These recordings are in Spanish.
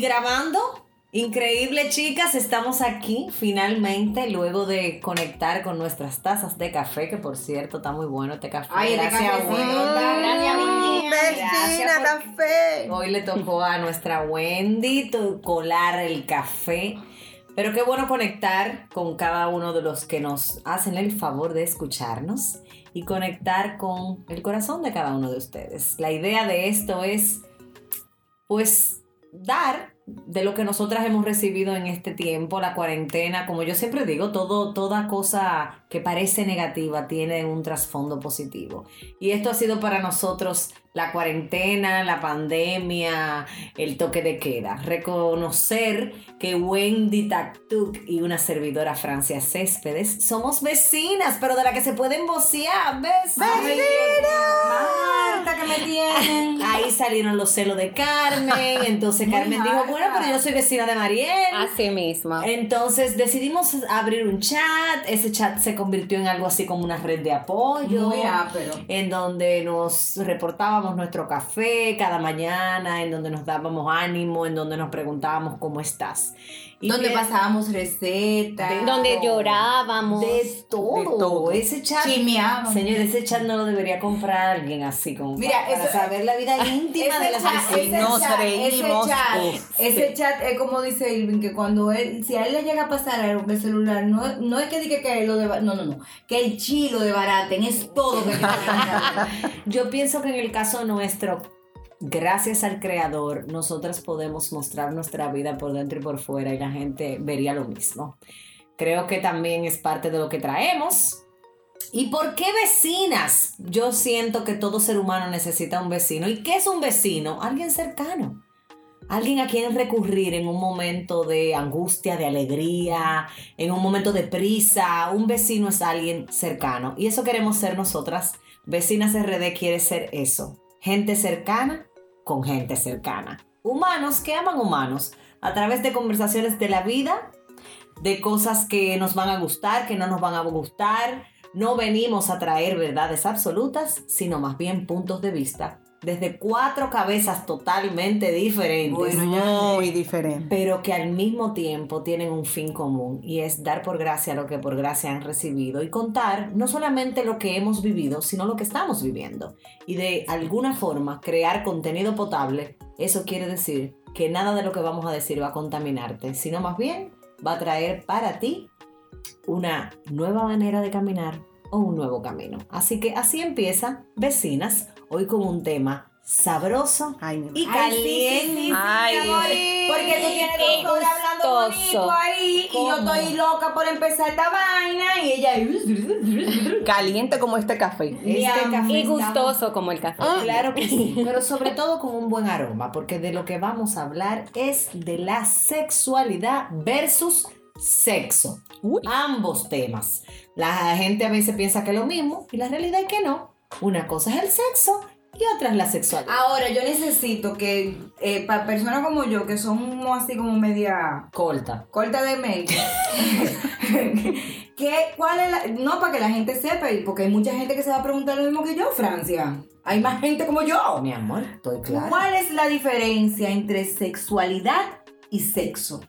y grabando. Increíble, chicas, estamos aquí finalmente luego de conectar con nuestras tazas de café, que por cierto está muy bueno este café. Ay, Gracias, Wendy. gracias, por- café. Hoy le tocó a nuestra Wendy colar el café. Pero qué bueno conectar con cada uno de los que nos hacen el favor de escucharnos y conectar con el corazón de cada uno de ustedes. La idea de esto es, pues, dar de lo que nosotras hemos recibido en este tiempo, la cuarentena, como yo siempre digo, todo, toda cosa que parece negativa tiene un trasfondo positivo. Y esto ha sido para nosotros la cuarentena, la pandemia, el toque de queda. Reconocer que Wendy Taktuk y una servidora Francia Céspedes somos vecinas, pero de la que se pueden vocear, mío. Marta, que me tienen. Ahí salieron los celos de Carmen, entonces Carmen dijo, bueno, pero yo soy vecina de Mariel. Así mismo. Entonces decidimos abrir un chat, ese chat se convirtió en algo así como una red de apoyo. Muy. En donde nos reportábamos nuestro café cada mañana, en donde nos dábamos ánimo, en donde nos preguntábamos cómo estás. Y Donde pasábamos recetas. De- Donde llorábamos. de todo. De todo. Ese chat. Chismeábamos. Señor, ese chat no lo debería comprar alguien así como Mira, para, para eso- saber la vida íntima de las ese Nos chat, reímos, Ese chat, ese chat es como dice Irving, que cuando él, si a él le llega a pasar algo el celular, no, no es que diga que lo de, no, no, no, que el chilo de baraten, es todo que Yo pienso que en el caso nuestro, gracias al creador, nosotras podemos mostrar nuestra vida por dentro y por fuera y la gente vería lo mismo. Creo que también es parte de lo que traemos. ¿Y por qué vecinas? Yo siento que todo ser humano necesita un vecino. ¿Y qué es un vecino? Alguien cercano. Alguien a quien recurrir en un momento de angustia, de alegría, en un momento de prisa. Un vecino es alguien cercano. Y eso queremos ser nosotras. Vecinas RD quiere ser eso. Gente cercana con gente cercana. Humanos que aman humanos. A través de conversaciones de la vida, de cosas que nos van a gustar, que no nos van a gustar. No venimos a traer verdades absolutas, sino más bien puntos de vista. Desde cuatro cabezas totalmente diferentes Bueno, Muy diferente. pero que al mismo tiempo tienen un fin común y es dar por gracia lo que por gracia han recibido y contar no solamente lo que hemos vivido, sino lo que estamos viviendo. Y de alguna forma crear contenido potable, eso quiere decir que nada de lo que vamos a decir va a contaminarte, sino más bien va a traer para ti una nueva manera de caminar o un nuevo camino. Así que así empieza Vecinas, hoy con un tema sabroso Ay, mi y Ay, sí, sí, sí, caliente. porque tú tienes qué dos horas hablando bonito ahí y yo ¿Cómo? estoy loca por empezar esta vaina y ella Caliente como este café. Este café Y está- gustoso como el café. Claro que sí, pero sobre todo con un buen aroma, porque de lo que vamos a hablar es de la sexualidad versus sexo. Uy. Ambos temas. La gente a veces piensa que es lo mismo y la realidad es que no. Una cosa es el sexo y otra es la sexualidad. Ahora, yo necesito que eh, para personas como yo, que somos así como media Corta. corta de mente, que, ¿cuál es la, no para que la gente sepa, porque hay mucha gente que se va a preguntar lo mismo que yo, Francia. Hay más gente como yo. Mi amor, estoy claro. ¿Cuál es la diferencia entre sexualidad y sexo?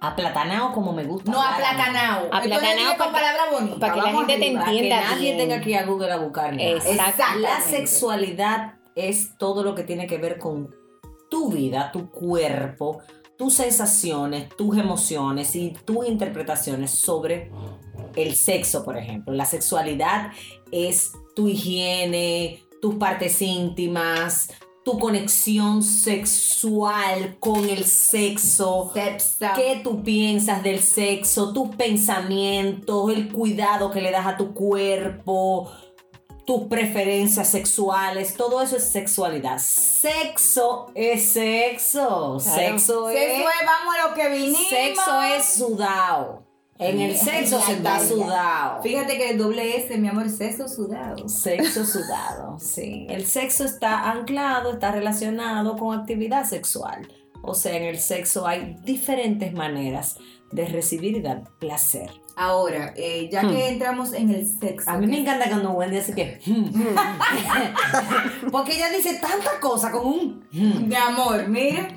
Aplatanado como me gusta. No hablar a mí. aplatanado. Aplatanado Entonces, dile con palabra bonita. para que la gente te arriba. Para que entienda nadie bien. tenga que ir a Google a buscar nada. Exacto. La sexualidad es todo lo que tiene que ver con tu vida, tu cuerpo, tus sensaciones, tus emociones y tus interpretaciones sobre el sexo, por ejemplo. La sexualidad es tu higiene, tus partes íntimas, tu conexión sexual con el sexo, Sepsa. qué tú piensas del sexo, tus pensamientos, el cuidado que le das a tu cuerpo, tus preferencias sexuales, todo eso es sexualidad. Sexo es sexo. Sexo es Sexo es, vamos a lo que vinimos. sexo es sudado. En el sexo se está sudado. Fíjate que el doble S, mi amor, sexo sudado. Sexo sudado, sí. El sexo está anclado, está relacionado con actividad sexual. O sea, en el sexo hay diferentes maneras de recibir y dar placer. Ahora, eh, ya que entramos en el sexo. A mí me encanta cuando Wendy hace que... Porque ella dice tantas cosas con un... Mi amor, mira.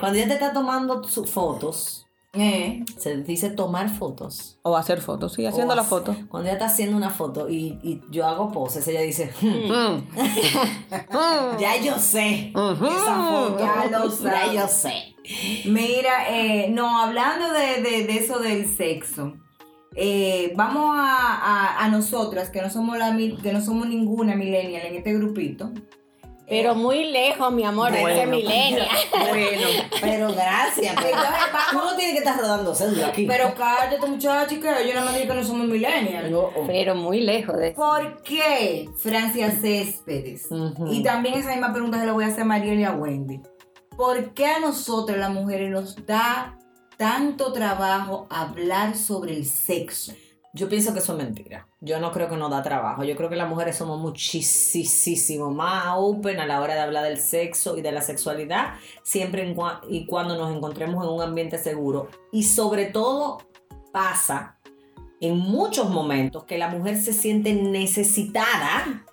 Cuando ella te está tomando sus fotos, Eh, se dice tomar fotos. O hacer fotos, sí, haciendo O la hace- foto. Cuando ella está haciendo una foto y, y yo hago poses, ella dice, "Hmm, Mm. ya yo sé Ujú. esa foto. Ya lo ya sabes. yo sé. mira, eh, no, hablando de, de- de eso del sexo. eh, vamos a, a, a nosotras, que no somos la que no somos ninguna millennial en este grupito. Pero muy lejos, mi amor, de ese Bueno. milenio. Bueno. Pero gracias. Pero, tú no tienes que estar rodando cédula aquí. Pero cállate, muchacha, que yo no me digo que no somos millennial. No, oh. Pero muy lejos de eso. ¿Por qué Francia Céspedes? Y también esa misma pregunta se la voy a hacer a Mariel y a Wendy. ¿Por qué a nosotras las mujeres nos da tanto trabajo hablar sobre el sexo? Yo pienso que eso es mentira. Yo no creo que nos da trabajo. Yo creo que las mujeres somos muchísimo más open a la hora de hablar del sexo y de la sexualidad, siempre y cuando nos encontremos en un ambiente seguro. Y sobre todo pasa en muchos momentos que la mujer se siente necesitada.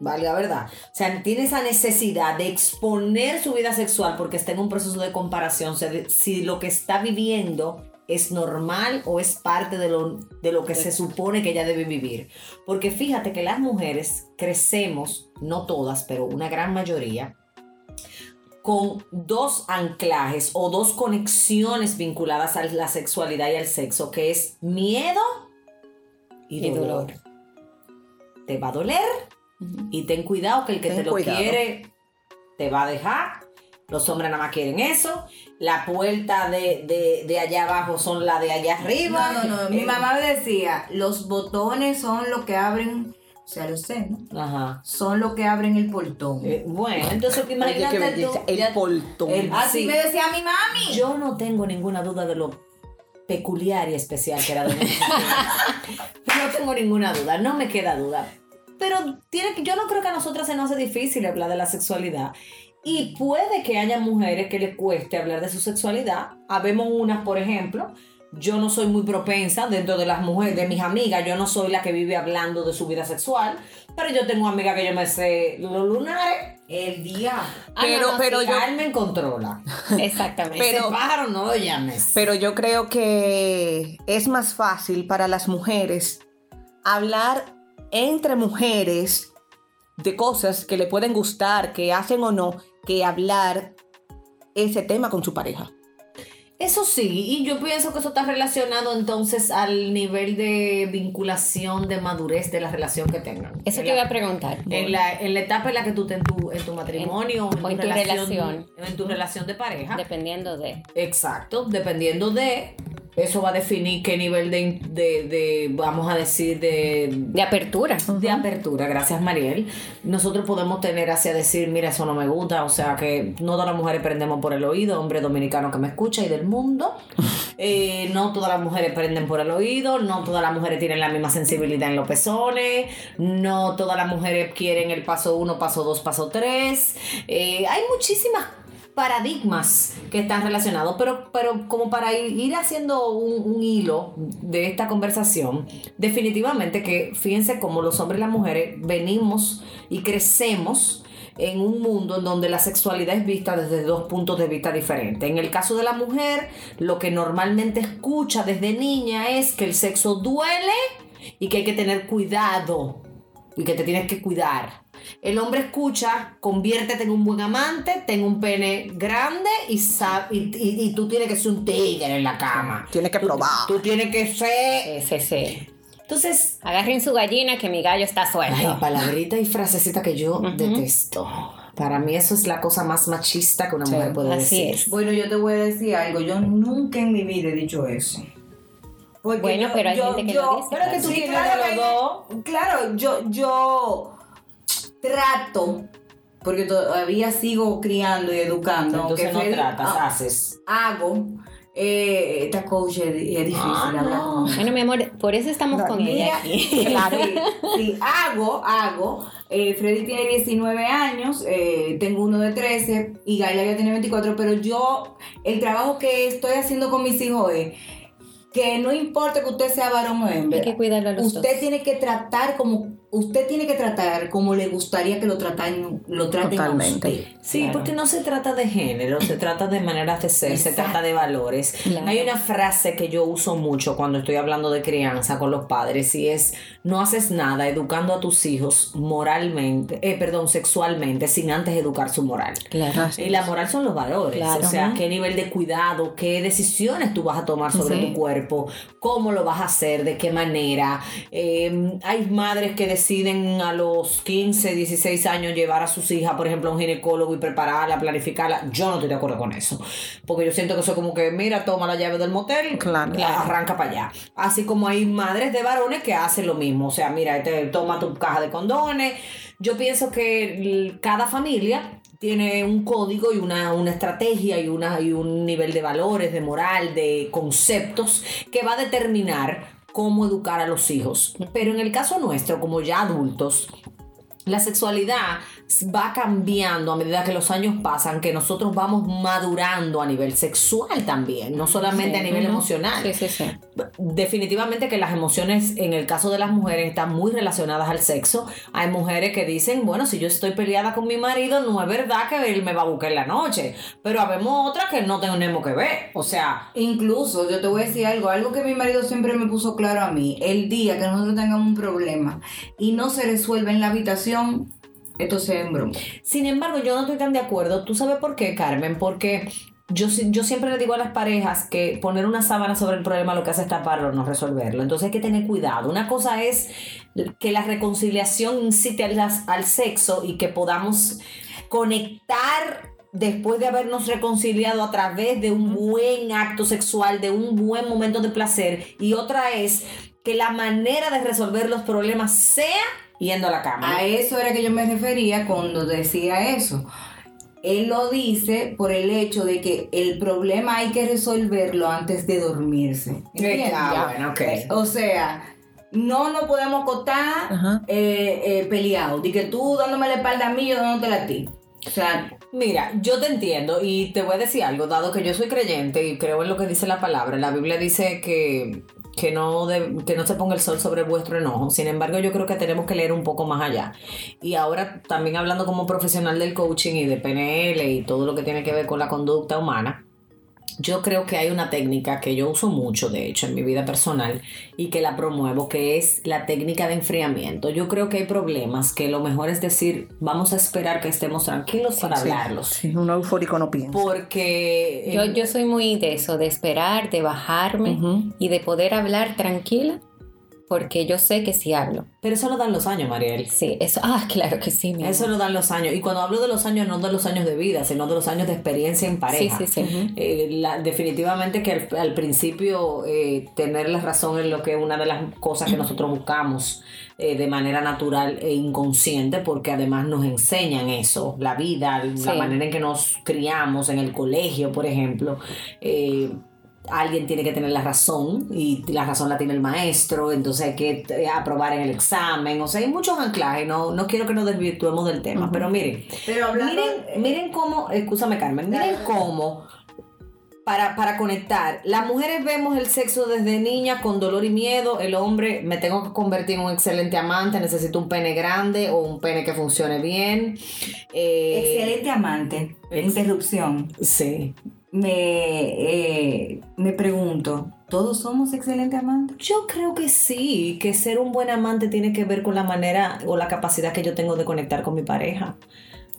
Vale, la verdad. O sea, tiene esa necesidad de exponer su vida sexual porque está en un proceso de comparación. Si lo que está viviendo es normal o es parte de lo, de lo que se supone que ella debe vivir. Porque fíjate que las mujeres crecemos, no todas, pero una gran mayoría, con dos anclajes o dos conexiones vinculadas a la sexualidad y al sexo, que es miedo y, Y dolor. dolor. Te va a doler y ten cuidado que el que Ten te lo cuidado. quiere te va a dejar. Los hombres nada más quieren eso. La puerta de, de- de allá abajo son la de allá arriba. No, no, no. Mi Eh, mamá me decía, los botones son lo que abren, o sea, lo sé, ¿no? Ajá. Son lo que abren el portón. Eh, bueno, entonces Oye, imagínate qué tú, El el- Así sí. me decía mi mami. Yo no tengo ninguna duda de lo peculiar y especial que era de No tengo ninguna duda, no me queda duda. Pero tiene que, yo no creo que a nosotras se nos hace difícil hablar de la sexualidad. Y puede que haya mujeres que les cueste hablar de su sexualidad. Habemos unas, por ejemplo. Yo no soy muy propensa dentro de las mujeres, de mis amigas. Yo no soy la que vive hablando de su vida sexual. Pero yo tengo amigas que yo me sé los lunares. El día. Ah, Pero- pero yo- Carmen controla. Exactamente. Pero- Ese pájaro no lo llames. Pero yo creo que es más fácil para las mujeres hablar entre mujeres de cosas que le pueden gustar, que hacen o no, que hablar ese tema con su pareja. Eso sí, y yo pienso que eso está relacionado entonces al nivel de vinculación, de madurez de la relación que tengan. Eso En te la- iba a preguntar. En la, en la etapa en la que tú estés en tu, en tu matrimonio o en tu relación. en tu relación de pareja. Dependiendo de. Exacto, dependiendo de, eso va a definir qué nivel de, de, de, vamos a decir, de, De apertura. de apertura, gracias Mariel. Nosotros podemos tener hacia decir, mira, eso no me gusta, o sea que no todas las mujeres prendemos por el oído, hombre dominicano que me escucha y del mundo. Eh, no todas las mujeres prenden por el oído, no todas las mujeres tienen la misma sensibilidad en los pezones, no todas las mujeres quieren el paso 1, paso 2, paso 3. hay muchísimas paradigmas que están relacionados, pero, pero como para ir, haciendo un, un hilo de esta conversación, definitivamente que fíjense cómo los hombres y las mujeres venimos y crecemos en un mundo en donde la sexualidad es vista desde dos puntos de vista diferentes. En el caso de la mujer, lo que normalmente escucha desde niña es que el sexo duele y que hay que tener cuidado y que te tienes que cuidar. El hombre escucha, conviértete en un buen amante, ten un pene grande y, sa- y, y- y tú tienes que ser un tigre en la cama. Tienes que Tú- probar. Tú, tienes que ser... Sí, sí, sí. Entonces, Agarren su gallina que mi gallo está ay, suelto. palabrita y frasecita que yo detesto. Para mí eso es la cosa más machista que una Sí, mujer puede así decir. es. Bueno, yo te voy a decir algo. Yo nunca en mi vida he dicho eso. Porque Bueno, pero hay gente que lo dice. Pero que tú Sí, tienes claro los dos. Claro, yo, yo trato, porque todavía sigo criando y educando. Entonces no Freddy- tratas, ah, haces. hago. Eh, esta coach es, es difícil Ah, hablar no. con. Bueno, mi amor, por eso estamos con Mira, ella aquí. Sí, sí, hago, hago. Eh, Freddy tiene 19 años, eh, tengo uno de 13 y Gaila ya tiene 24, pero yo, el trabajo que estoy haciendo con mis hijos es que no importa que usted sea varón o hembra. Hay que cuidarlo a los usted dos. tiene que tratar como usted tiene que tratar como le gustaría que lo traten lo traten a Totalmente. usted. Sí, Claro. porque no se trata de género, se trata de maneras de ser, se trata de valores. Claro. Hay una frase que yo uso mucho cuando estoy hablando de crianza con los padres y es, no haces nada educando a tus hijos moralmente, eh, perdón, sexualmente, sin antes educar su moral. Claro. Y la moral son los valores, Claro. o sea, qué nivel de cuidado, qué decisiones tú vas a tomar sobre Sí. tu cuerpo, cómo lo vas a hacer, de qué manera. Eh, hay madres que deciden a los 15, 16 años llevar a sus hijas, por ejemplo, a un ginecólogo y prepararla, planificarla. Yo no estoy de acuerdo con eso, porque yo siento que eso es como que, mira, toma la llave del motel, Claro. arranca para allá. Así como hay madres de varones que hacen lo mismo, o sea, mira, este, toma tu caja de condones. Yo pienso que cada familia tiene un código y una, una estrategia y, una, y un nivel de valores, de moral, de conceptos que va a determinar cómo educar a los hijos. Pero en el caso nuestro, como ya adultos, la sexualidad va cambiando a medida que los años pasan, que nosotros vamos madurando a nivel sexual también, no solamente Sí. a nivel emocional. Sí, sí, sí. Definitivamente que las emociones en el caso de las mujeres están muy relacionadas al sexo. Hay mujeres que dicen, bueno, si yo estoy peleada con mi marido, no es verdad que él me va a buscar en la noche, pero habemos otras que no tenemos que ver. O sea, Incluso, yo te voy a decir algo, algo que mi marido siempre me puso claro a mí, el día que nosotros tengamos un problema y no se resuelve en la habitación, esto se embroma. Sin embargo, yo no estoy tan de acuerdo. ¿Tú sabes por qué, Carmen? Porque yo, yo siempre le digo a las parejas que poner una sábana sobre el problema lo que hace es taparlo, no resolverlo. Entonces hay que tener cuidado. Una cosa es que la reconciliación incite al, al sexo y que podamos conectar después de habernos reconciliado a través de un buen acto sexual, de un buen momento de placer. Y otra es que la manera de resolver los problemas sea yendo a la cama. A eso era que yo me refería cuando decía eso. Él lo dice por el hecho de que el problema hay que resolverlo antes de dormirse. ¿Entiendes? Ah, bueno, ok. O sea, no nos podemos acostar Ajá. eh, eh, peleados. De que tú dándome la espalda a mí, yo dándote a ti. O sea, Mira, yo te entiendo y te voy a decir algo, dado que yo soy creyente y creo en lo que dice la palabra. La Biblia dice que, que, no, de- que no se ponga el sol sobre vuestro enojo. Sin embargo, yo creo que tenemos que leer un poco más allá. Y ahora también hablando como profesional del coaching y de PNL y todo lo que tiene que ver con la conducta humana. Yo creo que hay una técnica que yo uso mucho, de hecho, en mi vida personal y que la promuevo, que es la técnica de enfriamiento. Yo creo que hay problemas que lo mejor es decir, vamos a esperar que estemos tranquilos para Sí, hablarlos. Sí, un eufórico no piensa. Porque Yo, eh, yo soy muy de eso, de esperar, de bajarme y de poder hablar tranquila, porque yo sé que si hablo. pero eso lo dan los años, Mariel. Sí, eso, ah, claro que sí, mi Eso amor. lo dan los años. Y cuando hablo de los años, no de los años de vida, sino de los años de experiencia en Sí, pareja. sí, sí. Eh, la- definitivamente que al, al principio eh, tener la razón en lo que es una de las cosas que nosotros buscamos eh, de manera natural e inconsciente, porque además nos enseñan eso, la vida, la Sí. manera en que nos criamos en el colegio, por ejemplo. Alguien tiene que tener la razón y la razón la tiene el maestro, entonces hay que eh, aprobar en el examen, o sea, hay muchos anclajes, no, no quiero que nos desvirtuemos del tema, pero miren, pero hablando. Miren, miren cómo, escúchame Carmen, miren cómo para, para conectar, las mujeres vemos el sexo desde niña con dolor y miedo, el hombre me tengo que convertir en un excelente amante, necesito un pene grande o un pene que funcione bien. Eh, Excelente amante. ex- Interrupción. Sí. Me, eh, me pregunto, ¿todos somos excelentes amantes? Yo creo que sí, que ser un buen amante tiene que ver con la manera o la capacidad que yo tengo de conectar con mi pareja.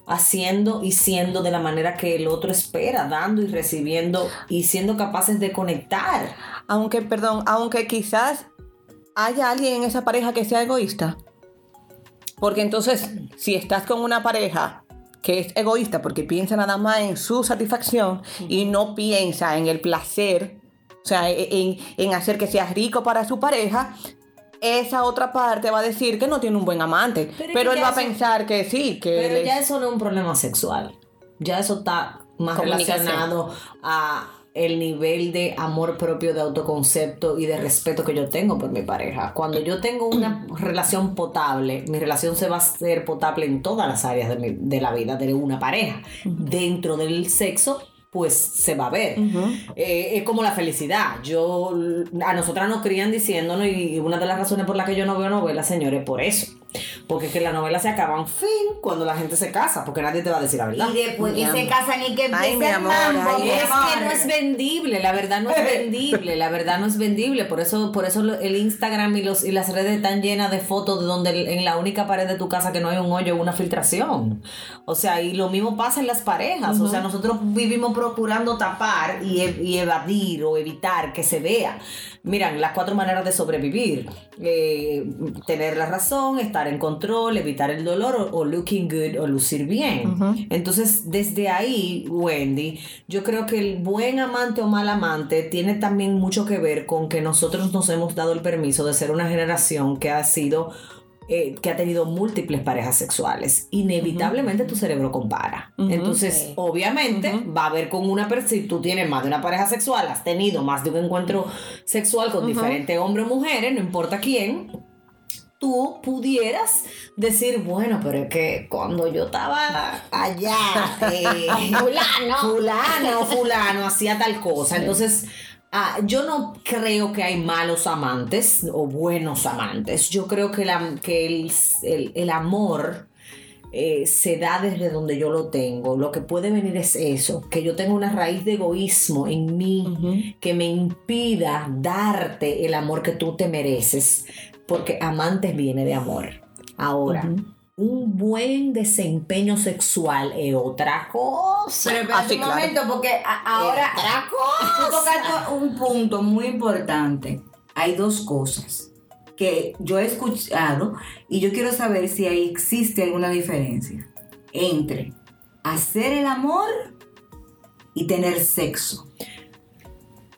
Haciendo y siendo de la manera que el otro espera, dando y recibiendo y siendo capaces de conectar. Aunque, perdón, aunque quizás haya alguien en esa pareja que sea egoísta. Porque entonces, si estás con una pareja que es egoísta porque piensa nada más en su satisfacción y no piensa en el placer, o sea, e, en, en hacer que sea rico para su pareja, esa otra parte va a decir que no tiene un buen amante. Pero él va a pensar que sí, que Pero ya es- eso no es un problema sexual. Ya eso está más relacionado a el nivel de amor propio, de autoconcepto y de respeto que yo tengo por mi pareja. Cuando yo tengo una relación potable, mi relación se va a hacer potable en todas las áreas de, mi- de la vida de una pareja. Dentro del sexo, pues se va a ver. Eh, es como la felicidad. Yo, a nosotras nos crían diciéndonos, y una de las razones por las que yo no veo novelas, señores, por eso. Porque es que las novelas se acaban fin cuando la gente se casa, porque nadie te va a decir la verdad. Y después Mi que se casan y que Ay, mi amor, mambo, ay, mi Es amor. que no es vendible, la verdad no es vendible, la verdad no es vendible, por eso, por eso el Instagram y los y las redes están llenas de fotos de donde en la única pared de tu casa que no hay un hoyo, una filtración. O sea, y lo mismo pasa en las parejas, o sea, nosotros vivimos procurando tapar y, y evadir o evitar que se vea. Miran, las cuatro maneras de sobrevivir. Eh, tener la razón, estar en control, evitar el dolor o, o looking good o lucir bien. Entonces, desde ahí, Wendy, yo creo que el buen amante o mal amante tiene también mucho que ver con que nosotros nos hemos dado el permiso de ser una generación que ha sido eh, que ha tenido múltiples parejas sexuales, inevitablemente tu cerebro compara. Ujú. Entonces, Sí. obviamente, Ujú. va a haber con una persona, si tú tienes más de una pareja sexual, has tenido más de un encuentro sexual con diferentes hombres o mujeres, no importa quién, tú pudieras decir, bueno, pero es que cuando yo estaba allá, eh, Fulano. fulano fulano hacía tal cosa. Entonces, ah, yo no creo que hay malos amantes o buenos amantes. Yo creo que, la- que el, el- el amor eh, se da desde donde yo lo tengo. Lo que puede venir es eso, que yo tengo una raíz de egoísmo en mí que me impida darte el amor que tú te mereces, porque amantes viene de amor. Ahora, un buen desempeño sexual es otra cosa. Pero espera Ah, sí, un claro. momento, porque a- ahora Otra tú tocaste un punto muy importante. Hay dos cosas que yo he escuchado y yo quiero saber si ahí existe alguna diferencia entre hacer el amor y tener sexo.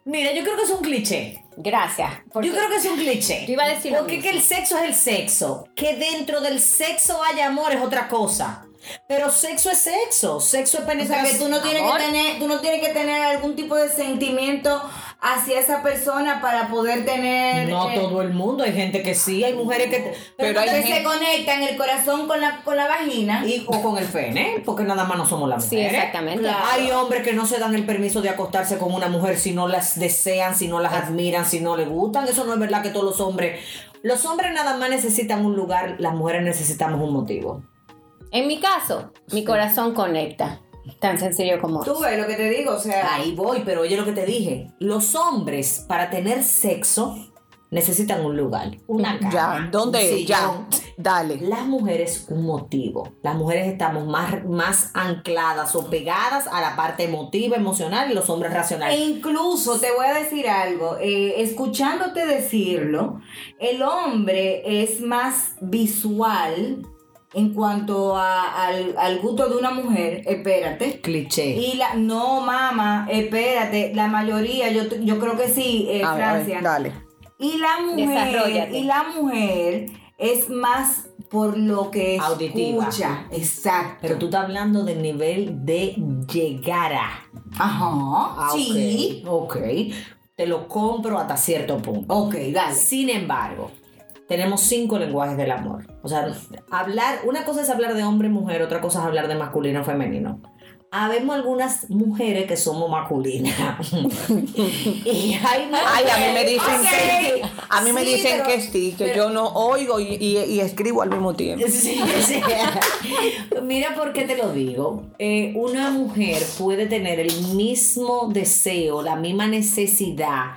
Mira, yo creo que es un cliché. Gracias. porque Yo creo que es un cliché. Yo iba a decir Porque que el sexo es el sexo. Que dentro del sexo haya amor es otra cosa. Pero sexo es sexo. Sexo es O sea penetración. que tú no tienes Amor. que tener, tú no tienes que tener algún tipo de sentimiento hacia esa persona para poder tener No eh, todo el mundo. Hay gente que sí. Hay mujeres que. Pero Pero hay hay se conectan el corazón con la, con la vagina. y, o con el pene, porque nada más no somos las Sí, mujeres. exactamente. Claro. Hay hombres que no se dan el permiso de acostarse con una mujer si no las desean, si no las admiran, si no les gustan. Eso no es verdad que todos los hombres. Los hombres nada más necesitan un lugar, las mujeres necesitamos un motivo. En mi caso, mi corazón conecta. Tan sencillo como Tú ves lo que te digo, o sea, Ahí voy, pero oye lo que te dije. Los hombres, para tener sexo, necesitan un lugar, una cama. Ya, ¿dónde? un ya, dale. Las mujeres, un motivo. Las mujeres estamos más, más ancladas o pegadas a la parte emotiva, emocional y los hombres e racionales. incluso te voy a decir algo, eh, escuchándote decirlo, el hombre es más visual en cuanto a- al, al gusto de una mujer, espérate. Cliché. Y la, no, mamá, espérate, la mayoría, yo, yo creo que sí, eh, A ver, Francia. dale. Y la mujer, y la mujer es más por lo que Auditiva. escucha. Exacto. Pero tú estás hablando del nivel de llegar a. Ajá. Ah, sí. Ok. ok. Te lo compro hasta cierto punto. Ok, dale. Sin embargo, tenemos cinco lenguajes del amor. O sea, hablar, una cosa es hablar de hombre y mujer, otra cosa es hablar de masculino o femenino. Habemos algunas mujeres que somos masculinas. y hay Ay, a mí me dicen Ok. que a mí me dicen pero- que sí, que pero- yo no oigo y, y- y escribo al mismo tiempo. Sí, sí. Mira por qué te lo digo. Eh, una mujer puede tener el mismo deseo, la misma necesidad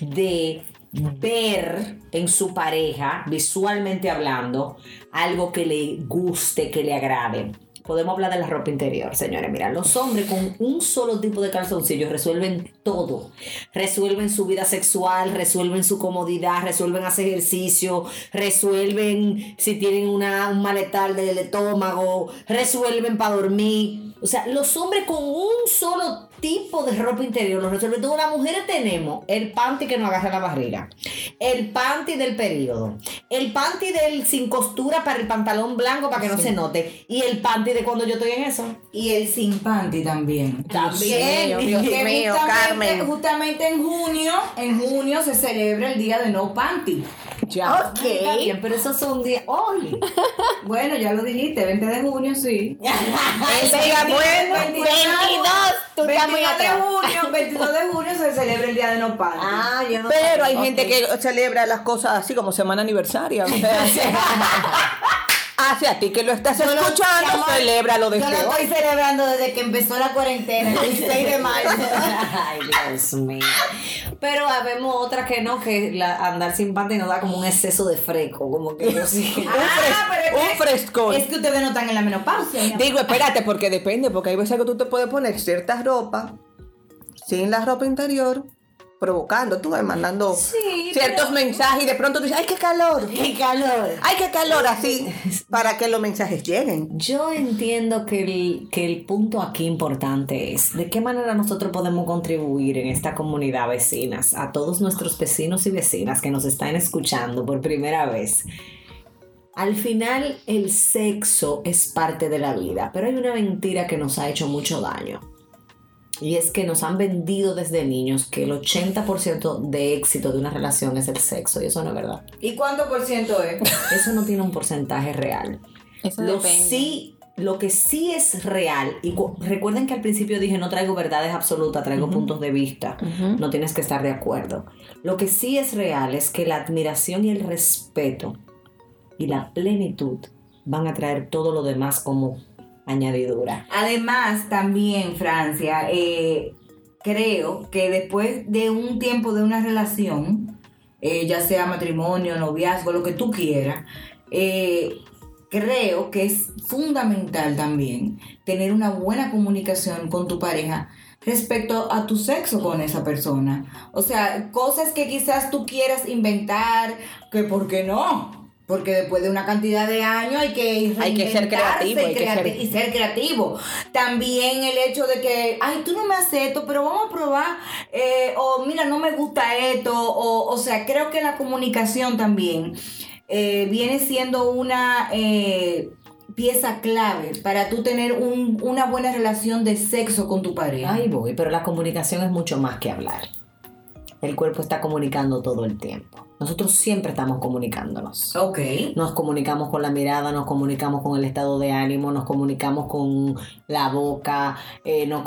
de ver en su pareja, visualmente hablando, algo que le guste, que le agrade. Podemos hablar de la ropa interior, señores. Mira, los hombres con un solo tipo de calzoncillos resuelven todo. Resuelven su vida sexual, resuelven su comodidad, resuelven hacer ejercicio, resuelven si tienen una, un malestar del estómago, resuelven para dormir. O sea, los hombres con un solo tipo de ropa interior lo resuelven todo. Las mujeres tenemos el panty que nos agarra la barriga, el panty del periodo, el panty del sin costura para el pantalón blanco para que no se note y el panty de cuando yo estoy en eso. Y el sin panty también. También. Dios mío, Dios Que mío, justamente- Carmen. Justamente en junio, en junio se celebra el día de no panty. Ya. Está bien, pero esos son días. Hoy. Bueno, ya lo dijiste, 20 de junio sí. Siga, bueno. 22, tú estás muy 22 de atrás. junio, 22 de junio se celebra el Día de No Padres. Ah, yo no Pero hay Ok. gente que celebra las cosas así como semana aniversaria. o sea, Hacia ti que lo estás escuchando, mi amor, celébralo Yo lo estoy celebrando desde que empezó la cuarentena, el 16 de marzo. Ay, Dios mío. Pero habemos otras que no, que la, andar sin panty nos da como un exceso de freco. Como que yo sí. Ah, pero es Un frescón. Es que ustedes no están en la menopausia. Digo, espérate, porque depende, porque hay veces que tú te puedes poner cierta ropa sin la ropa interior, provocando, tú vas mandando Sí, ciertos pero- mensajes y de pronto tú dices, ¡ay, qué calor! ¡Qué calor! ¡Ay, qué calor! Así, para que los mensajes lleguen. Yo entiendo que el, que el punto aquí importante es de qué manera nosotros podemos contribuir en esta comunidad vecinas, a todos nuestros vecinos y vecinas que nos están escuchando por primera vez. Al final el sexo es parte de la vida, pero hay una mentira que nos ha hecho mucho daño. Y es que nos han vendido desde niños que el 80% de éxito de una relación es el sexo, y eso no es verdad. ¿Y cuánto por ciento es? Eso no tiene un porcentaje real. Eso Lo depende. sí, lo que sí es real, y cu- recuerden que al principio dije no traigo verdades absolutas, traigo puntos de vista. Ujú. No tienes que estar de acuerdo. Lo que sí es real es que la admiración y el respeto y la plenitud van a traer todo lo demás como añadidura. Además, también, Francia, eh, creo que después de un tiempo de una relación, eh, ya sea matrimonio, noviazgo, lo que tú quieras, eh, creo que es fundamental también tener una buena comunicación con tu pareja respecto a tu sexo con esa persona. O sea, cosas que quizás tú quieras inventar, que por qué no. Porque después de una cantidad de años hay que Hay que ser creativo, hay y que ser- creati- y ser creativo. También el hecho de que, ay, tú no me haces esto, pero vamos a probar, eh, o mira, no me gusta esto, o, o sea, creo que la comunicación también eh, viene siendo una eh, pieza clave para tú tener un- una buena relación de sexo con tu pareja. Ahí voy, pero la comunicación es mucho más que hablar. El cuerpo está comunicando todo el tiempo. Nosotros siempre estamos comunicándonos. Ok. Nos comunicamos con la mirada, nos comunicamos con el estado de ánimo, nos comunicamos con la boca, eh, nos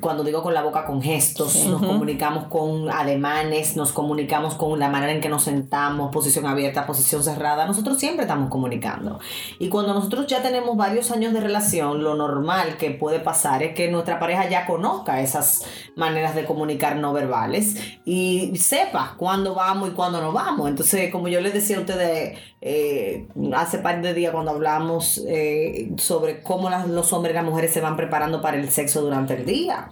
cuando digo con la boca, con gestos, nos comunicamos con ademanes, nos comunicamos con la manera en que nos sentamos, posición abierta, posición cerrada. Nosotros siempre estamos comunicando. Y cuando nosotros ya tenemos varios años de relación, lo normal que puede pasar es que nuestra pareja ya conozca esas maneras de comunicar no verbales y sepa cuándo vamos y cuándo no vamos. Entonces, como yo les decía a ustedes eh, hace par de días cuando hablamos eh, sobre cómo los hombres y las mujeres se van preparando para el sexo durante el día.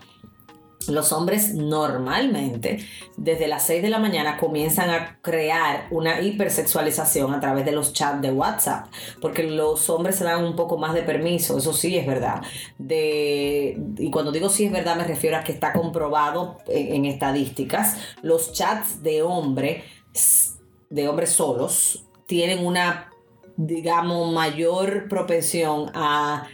Los hombres normalmente desde las 6 de la mañana comienzan a crear una hipersexualización a través de los chats de WhatsApp, porque los hombres se dan un poco más de permiso, eso sí es verdad. De, y cuando digo sí es verdad me refiero a que está comprobado en, en estadísticas, los chats de hombre, de hombres solos, tienen una, digamos, mayor propensión a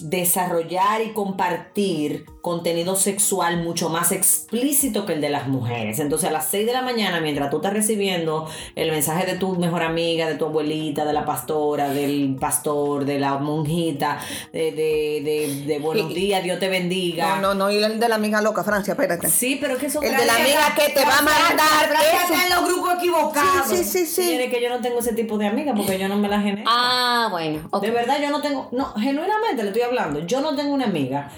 desarrollar y compartir contenido sexual mucho más explícito que el de las mujeres. Entonces a las 6 de la mañana, mientras tú estás recibiendo el mensaje de tu mejor amiga, de tu abuelita, de la pastora, del pastor, de la monjita, de, de, de- de buenos Y- días, Dios te bendiga. No, no, no, y el de la amiga loca, Francia, espérate. Sí, pero que eso El de la amiga que te va a mandar Francia está en los grupos equivocados. Sí, sí, sí, sí. Que yo no tengo ese tipo de amiga porque yo no me la genero. Ah, bueno. De verdad, yo no tengo, no, genuinamente le estoy hablando, yo no tengo una amiga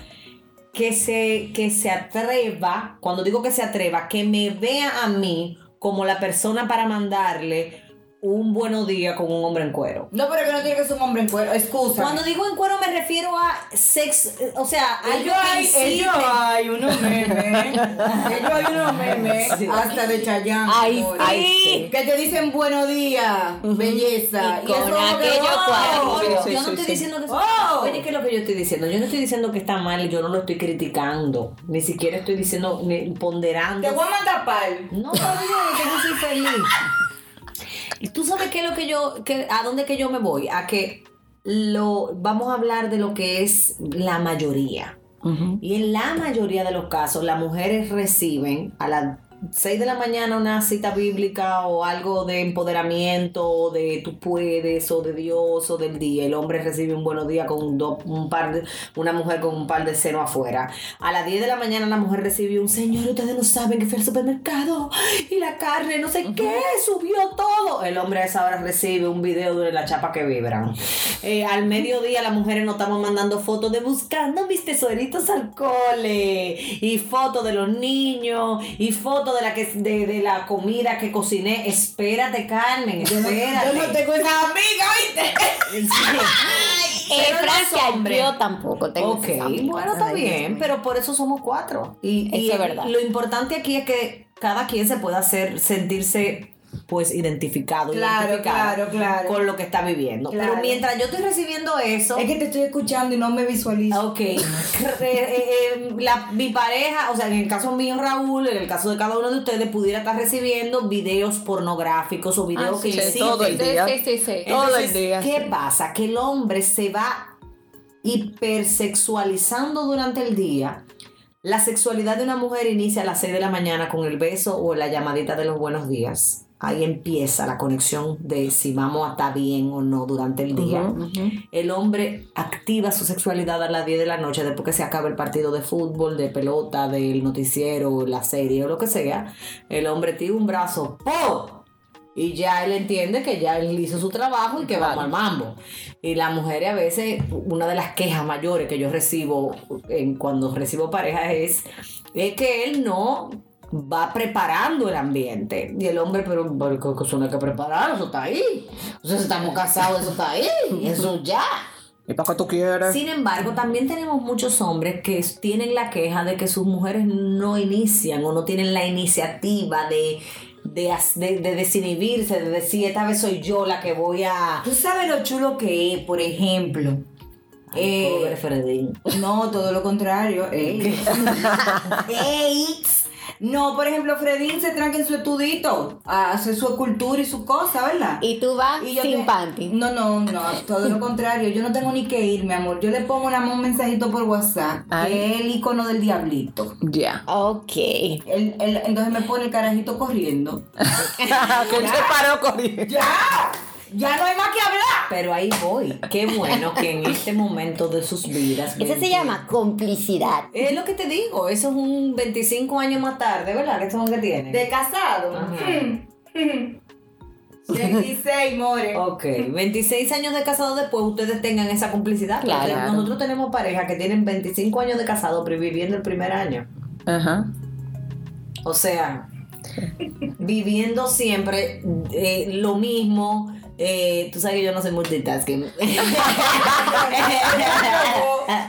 que se, que se atreva, cuando digo que se atreva, que me vea a mí como la persona para mandarle un buenos días con un hombre en cuero. No, pero que no tiene que ser un hombre en cuero. Excusa. Cuando digo en cuero me refiero a sex, o sea, algo Ellos que hay, incite- ellos hay unos memes. ellos hay unos memes. Sí. Hasta de Chayanne. Ay, amor. ay, sí. Que te dicen buenos días, belleza. Y con aquello oh, cuadro. Yo no- Sí, yo sí, no estoy diciendo que Oh. Oye, ¿qué es lo que yo estoy diciendo? Yo no estoy diciendo que está mal, yo no lo estoy criticando, ni siquiera estoy diciendo, ni ponderando. Te voy a mandar pal. No, que yo soy feliz. Y tú sabes qué es lo que yo, que, a dónde que yo me voy, a que lo, vamos a hablar de lo que es la mayoría. Y en la mayoría de los casos, las mujeres reciben a las 6 de la mañana una cita bíblica o algo de empoderamiento, o de tú puedes, o de Dios, o del día. El hombre recibe un buenos días con un, do- un par de, una mujer con un par de seno afuera. A las 10 de la mañana la mujer recibe un señor, ustedes no saben que fue al supermercado y la carne, no sé qué, subió todo. El hombre a esa hora recibe un video de la chapa que vibran. Eh, al mediodía las mujeres nos estamos mandando fotos de buscando mis tesoritos al cole y fotos de los niños y fotos de la que de, de la comida que cociné. Espérate, Carmen, espérate. Yo no tengo esa amiga, ¿viste? Sí. Eh, Francia, yo tampoco tengo Ok, esas amigas. bueno, está bien, pero por eso somos cuatro. Y, es verdad. lo importante aquí es que cada quien se pueda hacer, sentirse pues identificado, Claro, identificada claro, claro. con lo que está viviendo. Claro. Pero mientras yo estoy recibiendo eso, Es que te estoy escuchando y no me visualizo. Ok. Eh, eh, eh, la- mi pareja, o sea, en el caso mío, Raúl, en el caso de cada uno de ustedes, pudiera estar recibiendo videos pornográficos o videos Ah, que sí, existen. todo el día. sí, sí, sí. Todo el día, ¿Qué sí. pasa? Que el hombre se va hipersexualizando durante el día. La sexualidad de una mujer inicia a las 6 de la mañana con el beso o la llamadita de los buenos días. Ahí empieza la conexión de si vamos a estar bien o no durante el día. El hombre activa su sexualidad a las 10 de la noche después que se acaba el partido de fútbol, de pelota, del noticiero, la serie o lo que sea. El hombre tira un brazo, ¡po! Y ya él entiende que ya él hizo su trabajo y que vamos al mambo. Y las mujeres a veces, una de las quejas mayores que yo recibo en, cuando recibo pareja es, es que él no va preparando el ambiente. Y el hombre, pero, pero que eso no hay que preparar, eso está ahí. O sea, si estamos casados, eso está ahí. Eso ya. ¿Y para qué tú quieres? Sin embargo, también tenemos muchos hombres que tienen la queja de que sus mujeres no inician o no tienen la iniciativa de, de, de- de desinhibirse, de decir, esta vez soy yo la que voy a... Tú sabes lo chulo que es, por ejemplo. Ay, eh, pobre Fredín. No, todo lo contrario. Ey. Ey. No, por ejemplo, Fredín se tranca en su estudito a hacer su escultura y su cosa, ¿verdad? Y tú vas Y yo sin te- panty. No, no, no, todo lo contrario. Yo no tengo ni que ir, mi amor. Yo le pongo nada más un mensajito por WhatsApp, Ay. que es el icono del diablito. Ya. Ok. Él- él- entonces me pone el carajito corriendo. que se paró corriendo. ¡Ya! ¡Ya no hay más que hablar! Pero ahí voy. Qué bueno que en este momento de sus vidas... Eso se llama complicidad. Es lo que te digo, eso es un 25 años más tarde, ¿verdad? Que son que tienen. De casado. Ajá. Hmm. 16, more. Ok, 26 años de casado después ustedes tengan esa complicidad. Claro. Porque Nosotros tenemos pareja que tienen 25 años de casado pero viviendo el primer año. Ajá. O sea, viviendo siempre eh, lo mismo. Eh, tú sabes que yo no soy multitasking.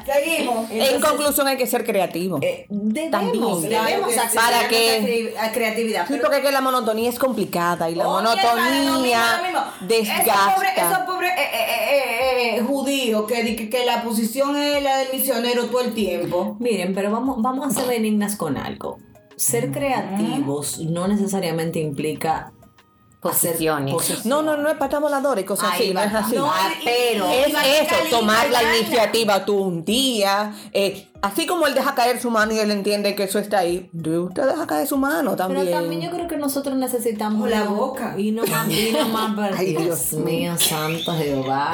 Seguimos. en conclusión, hay que ser creativo. eh, debemos, También. debemos Claro Para a que- a creatividad. Sí, pero- porque es que la monotonía es complicada y la Oye, monotonía mismo. desgasta. Esos pobres esos pobres, eh, eh, eh, eh, judíos que, que, que la posición es la del misionero todo el tiempo. Miren, pero vamos, vamos a ser benignas con algo. Ser creativos no necesariamente implica Posiciones. No, no, no es pata voladora y cosas así, no es así. No, Ah, pero es eso, tomar la iniciativa tú un día. eh, así como él deja caer su mano y él entiende que eso está ahí, usted deja caer su mano también. Pero también yo creo que nosotros necesitamos O la boca. Y no más, y no más, Ay, Dios mío, santo Jehová,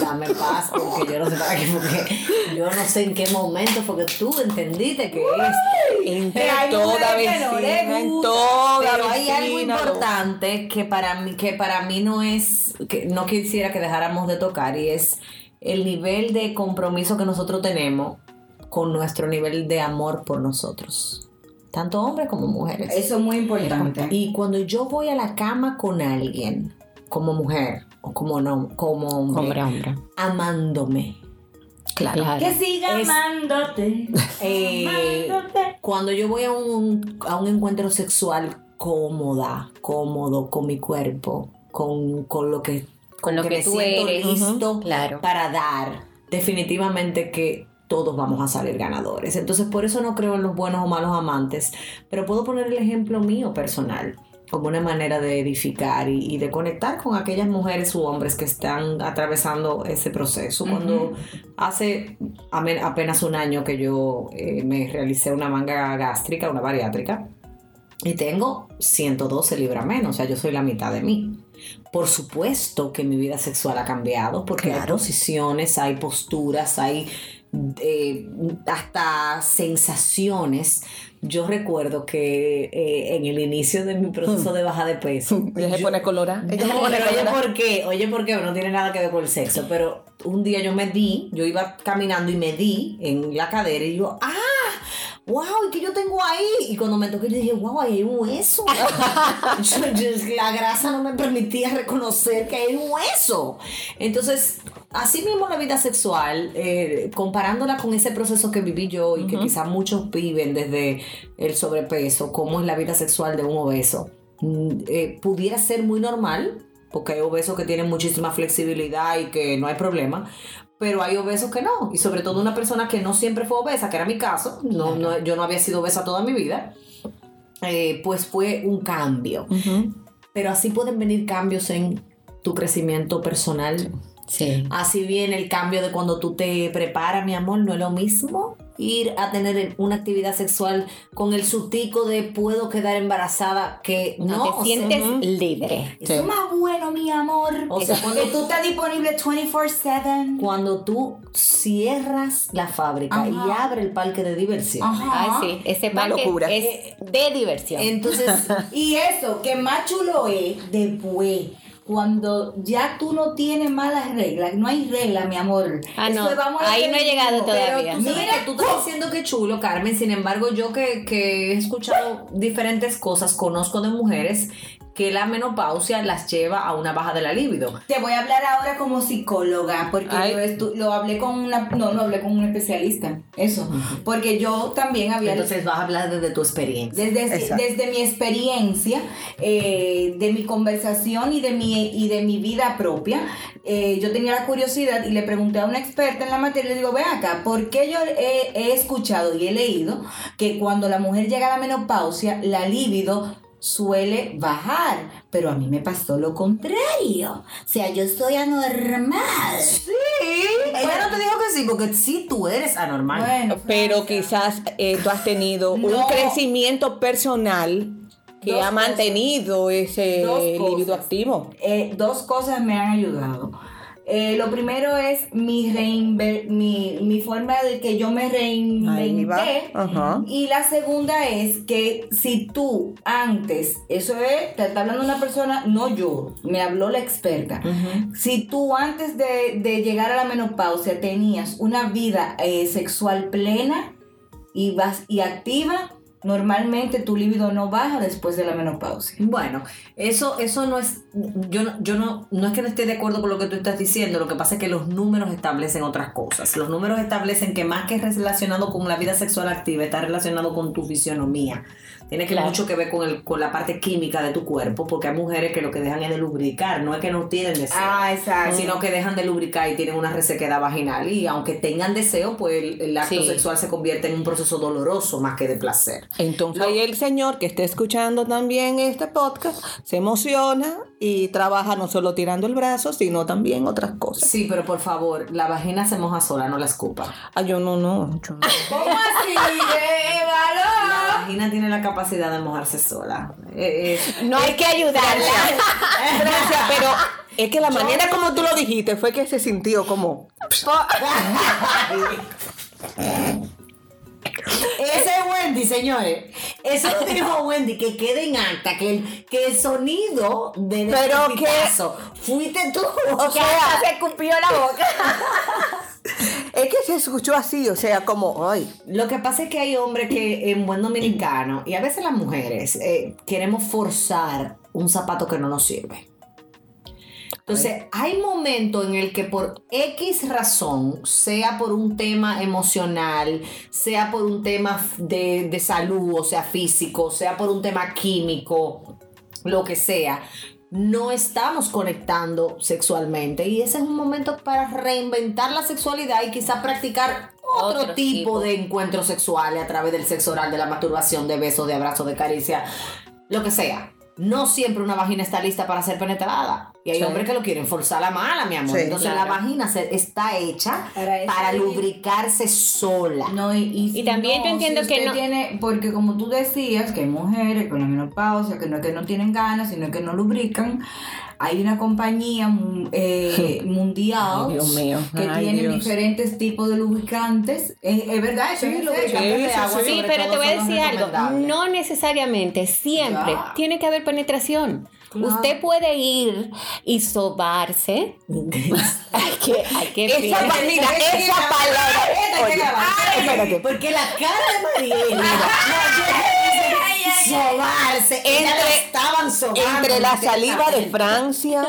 dame paz, porque yo no sé para qué, porque yo no sé en qué momento, porque tú entendiste que es. En toda vecina, en toda Pero hay algo importante que para mí, que para mí no es, que no quisiera que dejáramos de tocar, y es el nivel de compromiso que nosotros tenemos con nuestro nivel de amor por nosotros. Tanto hombres como mujeres. Eso es muy importante. Y cuando yo voy a la cama con alguien, como mujer o como, no, como hombre, Hombre, hombre. amándome. Claro. Claro. Que siga Es- amándote. Eh, amándote. cuando yo voy a un, a un encuentro sexual cómoda, cómodo con mi cuerpo, con, con lo que, Con lo que me tú siento eres. listo Claro. para dar, definitivamente que todos vamos a salir ganadores. Entonces, por eso no creo en los buenos o malos amantes, pero puedo poner el ejemplo mío personal como una manera de edificar y, y de conectar con aquellas mujeres u hombres que están atravesando ese proceso. Cuando hace apenas un año que yo eh, me realicé una manga gástrica, una bariátrica, y tengo 112 libras menos, o sea, yo soy la mitad de mí. Por supuesto que mi vida sexual ha cambiado, porque hay posiciones, hay posturas, hay eh, hasta sensaciones. Yo recuerdo que eh, en el inicio de mi proceso de baja de peso, Ella se yo- pone colorada. Ella se pone oye. ¿por qué? Oye, ¿por qué? No tiene nada que ver con el sexo. Pero un día yo me di, yo iba caminando y me di en la cadera y yo, ¡ah! ¡Wow! ¿Y qué yo tengo ahí? Y cuando me toqué, yo dije, ¡wow! Ahí hay un hueso. Yo- yo- la grasa no me permitía reconocer que hay un hueso. Entonces, así mismo la vida sexual, eh, comparándola con ese proceso que viví yo y que quizás muchos viven desde el sobrepeso, cómo es la vida sexual de un obeso mm, eh, pudiera ser muy normal, porque hay obesos que tienen muchísima flexibilidad y que no hay problema, pero hay obesos que no, y sobre todo una persona que no siempre fue obesa, que era mi caso, no, no- yo no había sido obesa toda mi vida, eh, pues fue un cambio. Pero así pueden venir cambios en tu crecimiento personal. Sí. Así bien el cambio de cuando tú te preparas, mi amor, no es lo mismo ir a tener una actividad sexual con el sutico de puedo quedar embarazada que no, No, te sea, sientes ujú. libre. Eso es más bueno, mi amor. O sea, cuando tú estás disponible 24-7. cuando tú cierras la fábrica y Ajá. abres el parque de diversión. Ajá. Ay, sí. Ese parque locura. es de diversión. Entonces, Y eso, que más chulo es después. Cuando ya tú no tienes malas reglas, no hay reglas, mi amor. Ah, Eso no. es, vamos a Ahí no he llegado mismo. todavía. Pero tú sabes Mira, que tú estás diciendo que chulo, Carmen. Sin embargo, yo que, que he escuchado diferentes cosas, conozco de mujeres que la menopausia las lleva a una baja de la libido. Te voy a hablar ahora como psicóloga, porque Ay. yo estu- lo hablé con una, no, lo hablé con un especialista, eso, porque yo también había, Entonces vas a hablar desde tu experiencia. desde, desde mi experiencia, eh, de mi conversación y de mi, y de mi vida propia, eh, yo tenía la curiosidad y le pregunté a una experta en la materia, le digo, ve acá, ¿por qué yo he, he escuchado y he leído que cuando la mujer llega a la menopausia, la libido suele bajar, pero a mí me pasó lo contrario. O sea, yo soy anormal. Sí, ella no te dijo que sí, porque sí tú eres anormal. Bueno, Pero quizás eh, tú has tenido un crecimiento personal que Dos ha cosas. mantenido ese libido activo. Eh, dos cosas me han ayudado. Eh, lo primero es mi, mi, mi forma de que yo me reinventé. Y la segunda es que si tú antes, eso es, te está hablando una persona, no yo, me habló la experta. Si tú antes de, de llegar a la menopausia tenías una vida eh, sexual plena y, vas, y activa, normalmente tu libido no baja después de la menopausia. Bueno, eso, eso no es, yo, no- yo no, no es que no esté de acuerdo con lo que tú estás diciendo, lo que pasa es que los números establecen otras cosas. Los números establecen que más que relacionado con la vida sexual activa, está relacionado con tu fisionomía. Tiene que Claro. mucho que ver con, el, con la parte química de tu cuerpo, porque hay mujeres que lo que dejan es de lubricar, no es que no tienen deseo. Ah, exacto. sino que dejan de lubricar y tienen una resequedad vaginal y aunque tengan deseo, pues el, el acto Sí. sexual se convierte en un proceso doloroso más que de placer. Entonces ahí el señor que esté escuchando también este podcast se emociona y trabaja no solo tirando el brazo, sino también otras cosas. Sí, pero por favor, la vagina se moja sola, no la escupa. Ah, yo no, no. yo no. ¿Cómo así? ¡Eh, La valor! vagina tiene la capacidad de mojarse sola. Eh, eh, no hay que ayudarla. Gracias, pero es que la manera como tú lo dijiste fue que se sintió como... Ese es Wendy, señores. Eso dijo Wendy, que quede en acta, que el, que el sonido de Pero del que- fuiste tú. Que hasta se cupió la boca. Es que se escuchó así, o sea, como, ay, Lo que pasa es que hay hombres que en buen dominicano, y a veces las mujeres, eh, queremos forzar un zapato que no nos sirve. Entonces, hay momentos en el que por X razón, sea por un tema emocional, sea por un tema de, de salud, o sea, físico, sea por un tema químico, lo que sea, no estamos conectando sexualmente. Y ese es un momento para reinventar la sexualidad y quizás practicar otro, Otro tipo, tipo. de encuentros sexuales a través del sexo oral, de la masturbación, de besos, de abrazos, de caricia, lo que sea. No siempre una vagina está lista para ser penetrada. Y hay Sí. hombres que lo quieren forzar la mala, mi amor. Sí, Entonces claro. la vagina se- está hecha Para lubricarse sola. No, y, y también yo no, entiendo si que no- Tiene, porque como tú decías, que hay mujeres con la menopausia, que no es que no tienen ganas, sino que no lubrican. Hay una compañía eh, mundial Ay, Dios mío. que Ay, tiene Dios. diferentes tipos de lubricantes. Es, es verdad, eso Sí, es lubricantes de sí, agua, sí. Sobre pero todo, te voy a decir algo. No necesariamente, siempre Ya. tiene que haber penetración. Claro. Usted puede ir y sobarse. hay que, hay que Esa mira, esa palabra. Oye, espérate. Porque la cara de Mariela. Sobarse. Entre- estaban sobando. Entre la saliva de Francia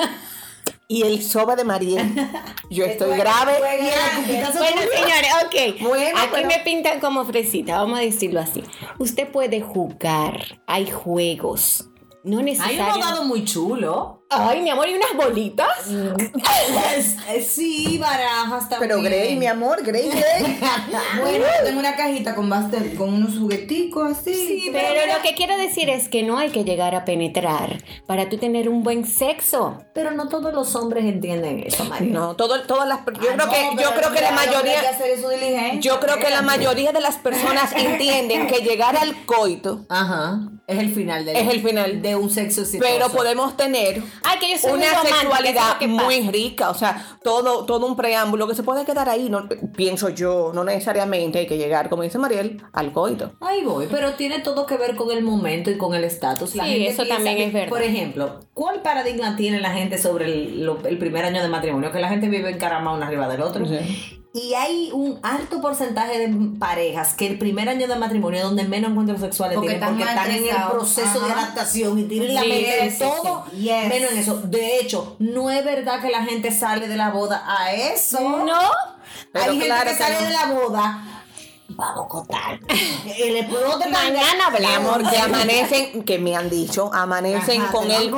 y el soba de Mariel, yo estoy grave. Bueno, señores, ok. Bueno, Aquí pero- me pintan como fresita, vamos a decirlo así. Usted puede jugar, hay juegos. No Hay un necesariamente. dado muy chulo. Ay, mi amor, ¿y unas bolitas? sí, barajas también. Pero Grey, mi amor, Grey, Grey. Bueno, yo tengo una cajita con, bastante, con unos jugueticos así. Sí, Pero lo que quiero decir es que no hay que llegar a penetrar para tú tener un buen sexo. Pero no todos los hombres entienden eso, Mariela. No, todo, todas las, yo Ah, creo no, que, yo pero creo que la que mayoría, hacer su diligencia. yo creo que la mayoría de las personas entienden que llegar al coito Ajá. Es el final del Es el final. de un sexo exitoso. pero podemos tener Ay, que yo soy una sexualidad muy rica, o sea, todo, todo un preámbulo que se puede quedar ahí, no, pienso yo, no necesariamente hay que llegar, como dice Mariel, al coito. Ahí voy, pero tiene todo que ver con el momento y con el estatus. La Sí, gente eso también que- es verdad. Por ejemplo, ¿cuál paradigma tiene la gente sobre el, lo- el primer año de matrimonio? Que la gente vive encaramada uno arriba del otro. Y hay un alto porcentaje de parejas que el primer año de matrimonio es donde menos encuentros sexuales Porque tienen porque están en el proceso de adaptación y tienen la Sí, mente de todo. Yes. menos en eso. De hecho, no es verdad que la gente sale de la boda a eso. No. Pero hay gente claro que que sale no. de la boda. Vamos a contar. Explote Mañana Mi hablamos. amor, que amanecen, que me han dicho, amanecen Ajá, con él.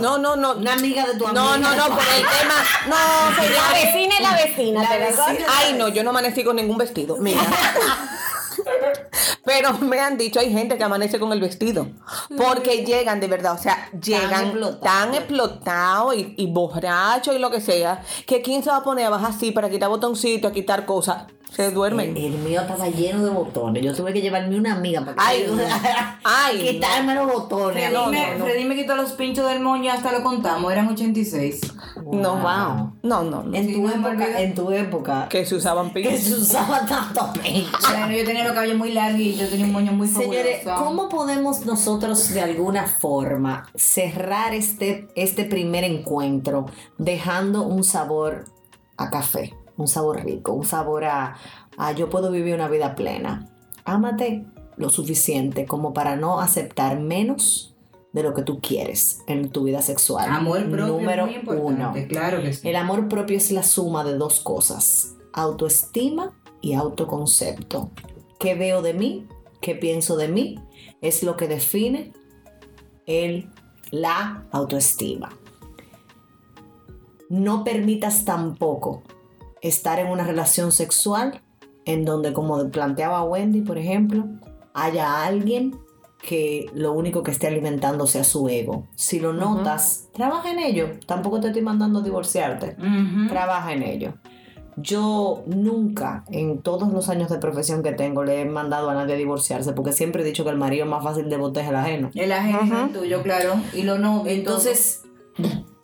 No, no, no. Una amiga de tu No, amiga. no, no, por el tema. No, La señores. vecina es la vecina, La. Ay, no, yo no amanecí con ningún vestido. Mira. Pero me han dicho, hay gente que amanece con el vestido. Porque llegan de verdad, o sea, llegan tan explotados y, y borrachos y lo que sea, que quién se va a poner a bajar así para quitar botoncitos, a quitar cosas. Se duermen. El, el mío estaba lleno de botones. Yo tuve que llevarme una amiga para que Ay, ay, a quitarme los botones. Freddy, No, me, no, no. Freddy me quitó los pinchos del moño, hasta lo contamos, eran 86. No, Wow. No, no, no. En Sí, tu época, en tu época, Que se usaban que pinches. se usaba tanto pecho. Bueno, yo tenía los cabellos muy largos y yo tenía un moño muy fabuloso. Señores, ¿cómo podemos nosotros de alguna forma cerrar este, este primer encuentro dejando un sabor a café, un sabor rico, un sabor a, a yo puedo vivir una vida plena? Ámate lo suficiente como para no aceptar menos de lo que tú quieres en tu vida sexual. Amor propio Número muy uno. claro que sí. El amor propio es la suma de dos cosas, autoestima y autoconcepto. ¿Qué veo de mí? ¿Qué pienso de mí? Es lo que define el, la autoestima. No permitas tampoco estar en una relación sexual en donde, como planteaba Wendy, por ejemplo, haya alguien que lo único que esté alimentando sea su ego. Si lo notas, trabaja en ello. Tampoco te estoy mandando a divorciarte. Trabaja en ello. Yo nunca, en todos los años de profesión que tengo, le he mandado a nadie a divorciarse, porque siempre he dicho que el marido más fácil de botar es el ajeno. El ajeno es el tuyo, claro. Y lo no. Entonces,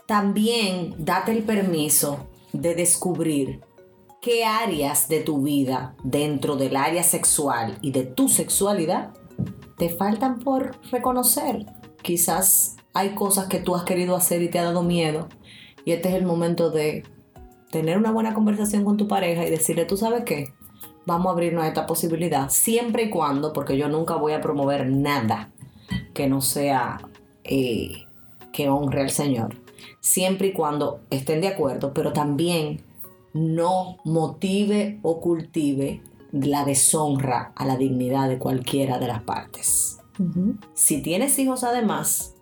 también date el permiso de descubrir qué áreas de tu vida, dentro del área sexual y de tu sexualidad, te faltan por reconocer. Quizás hay cosas que tú has querido hacer y te ha dado miedo. Y este es el momento de tener una buena conversación con tu pareja y decirle, tú sabes qué, vamos a abrirnos a esta posibilidad, siempre y cuando, porque yo nunca voy a promover nada que no sea eh, que honre al Señor, siempre y cuando estén de acuerdo, pero también no motive o cultive la deshonra a la dignidad de cualquiera de las partes. Si tienes hijos además,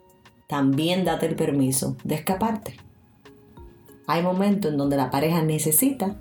también date el permiso de escaparte. Hay momentos en donde la pareja necesita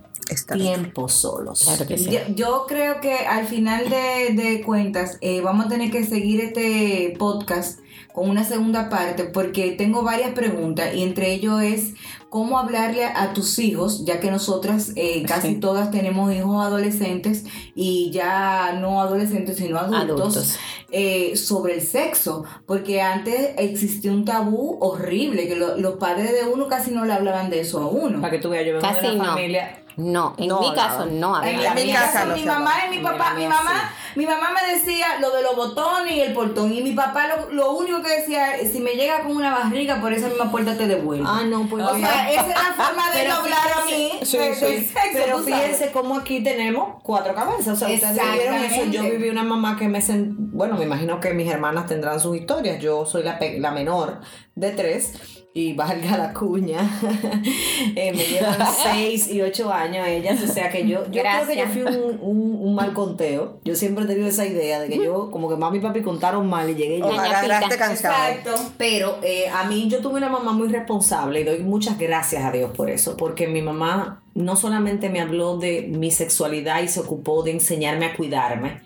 bien. tiempo solos. Claro que sí. Yo, yo creo que al final de, de cuentas eh, vamos a tener que seguir este podcast con una segunda parte porque tengo varias preguntas y entre ellos es cómo hablarle a tus hijos, ya que nosotras eh, casi Sí. todas tenemos hijos adolescentes y ya no adolescentes sino adultos, Adultos. eh, sobre el sexo, porque antes existía un tabú horrible, que lo- los padres de uno casi no le hablaban de eso a uno. Para que tú veas, yo vengo Casi de una no. familia. No, en No, mi caso no En, había. en mi casa casa, no mi mamá hablaba. y mi papá, mi mamá, mi mamá me decía lo de los botones y el portón. Y mi papá lo, lo único que decía, si me llega con una barriga, por esa misma puerta te devuelvo. Ah, no, pues. o sea, esa es la forma de hablar a mí de- sí, sexo, Pero fíjense cómo aquí tenemos cuatro cabezas. O sea, ustedes vivieron eso. Yo viví una mamá que me Bueno, me imagino que mis hermanas tendrán sus historias. Yo soy la, pe- la menor de tres. Y valga la cuña. eh, me llevan seis y ocho años ellas. O sea que yo, yo creo que yo fui un, un- un mal conteo. Yo siempre he tenido esa idea de que yo, como que mami y papi contaron mal y llegué yo. Agarraste cansado. Exacto. Pero eh, a mí yo tuve una mamá muy responsable y doy muchas gracias a Dios por eso, porque mi mamá no solamente me habló de mi sexualidad y se ocupó de enseñarme a cuidarme.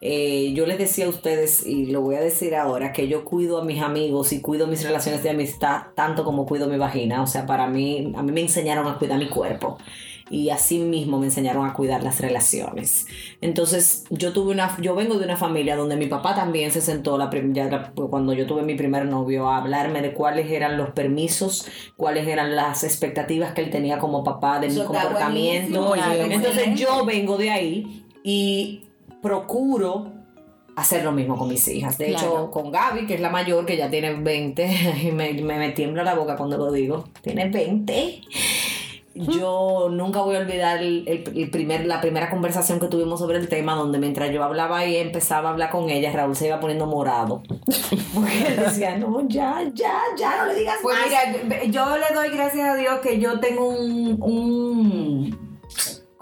Eh, yo les decía a ustedes, y lo voy a decir ahora, que yo cuido a mis amigos y cuido mis relaciones de amistad tanto como cuido mi vagina. O sea, para mí, a mí me enseñaron a cuidar mi cuerpo y así mismo me enseñaron a cuidar las relaciones. Entonces, yo tuve una, yo vengo de una familia donde mi papá también se sentó la ya cuando yo tuve mi primer novio a hablarme de cuáles eran los permisos, cuáles eran las expectativas que él tenía como papá de mi Eso comportamiento. Entonces, yo vengo de ahí y procuro hacer lo mismo con mis hijas. De hecho, con Gaby, que es la mayor, que ya tiene 20, y me, me, me tiembla la boca cuando lo digo. Tiene 20. Yo nunca voy a olvidar el, el- el primer, la primera conversación que tuvimos sobre el tema, donde mientras yo hablaba y empezaba a hablar con ella, Raúl se iba poniendo morado. Porque él decía, no, ya, ya, ya, no le digas Pues más. mira, yo le doy gracias a Dios que yo tengo un, un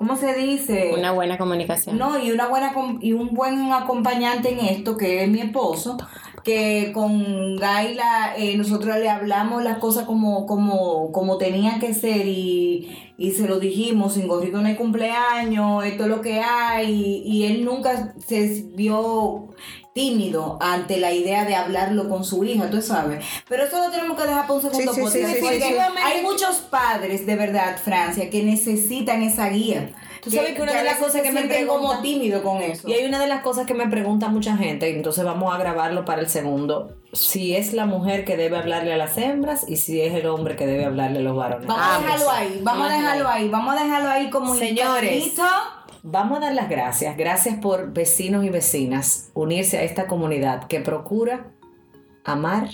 ¿cómo se dice? Una buena comunicación. No, y una buena y un buen acompañante en esto, que es mi esposo, que con Gaila eh, nosotros le hablamos las cosas como, como, como tenían que ser y, y se lo dijimos, sin gorrito no hay cumpleaños, esto es lo que hay, y él nunca se vio tímido ante la idea de hablarlo con su hija, tú sabes. Pero eso lo tenemos que dejar para un segundo Sí, sí, sí, podcast, sí, sí, porque sí. hay muchos padres, de verdad, Francia, que necesitan esa guía. Tú sabes que una de las cosas que me sienten como tímido con eso. Y hay una de las cosas que me pregunta mucha gente, entonces vamos a grabarlo para el segundo, si es la mujer que debe hablarle a las hembras y si es el hombre que debe hablarle a los varones. Vamos a Ambos. dejarlo ahí, vamos a dejarlo ahí, vamos a dejarlo ahí como Señores. incógnito. Vamos a dar las gracias. Gracias por vecinos y vecinas unirse a esta comunidad que procura amar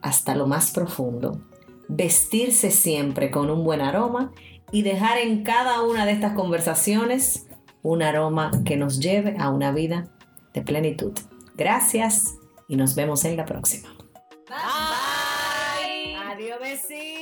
hasta lo más profundo, vestirse siempre con un buen aroma y dejar en cada una de estas conversaciones un aroma que nos lleve a una vida de plenitud. Gracias y nos vemos en la próxima. Bye. Adiós, vecinos.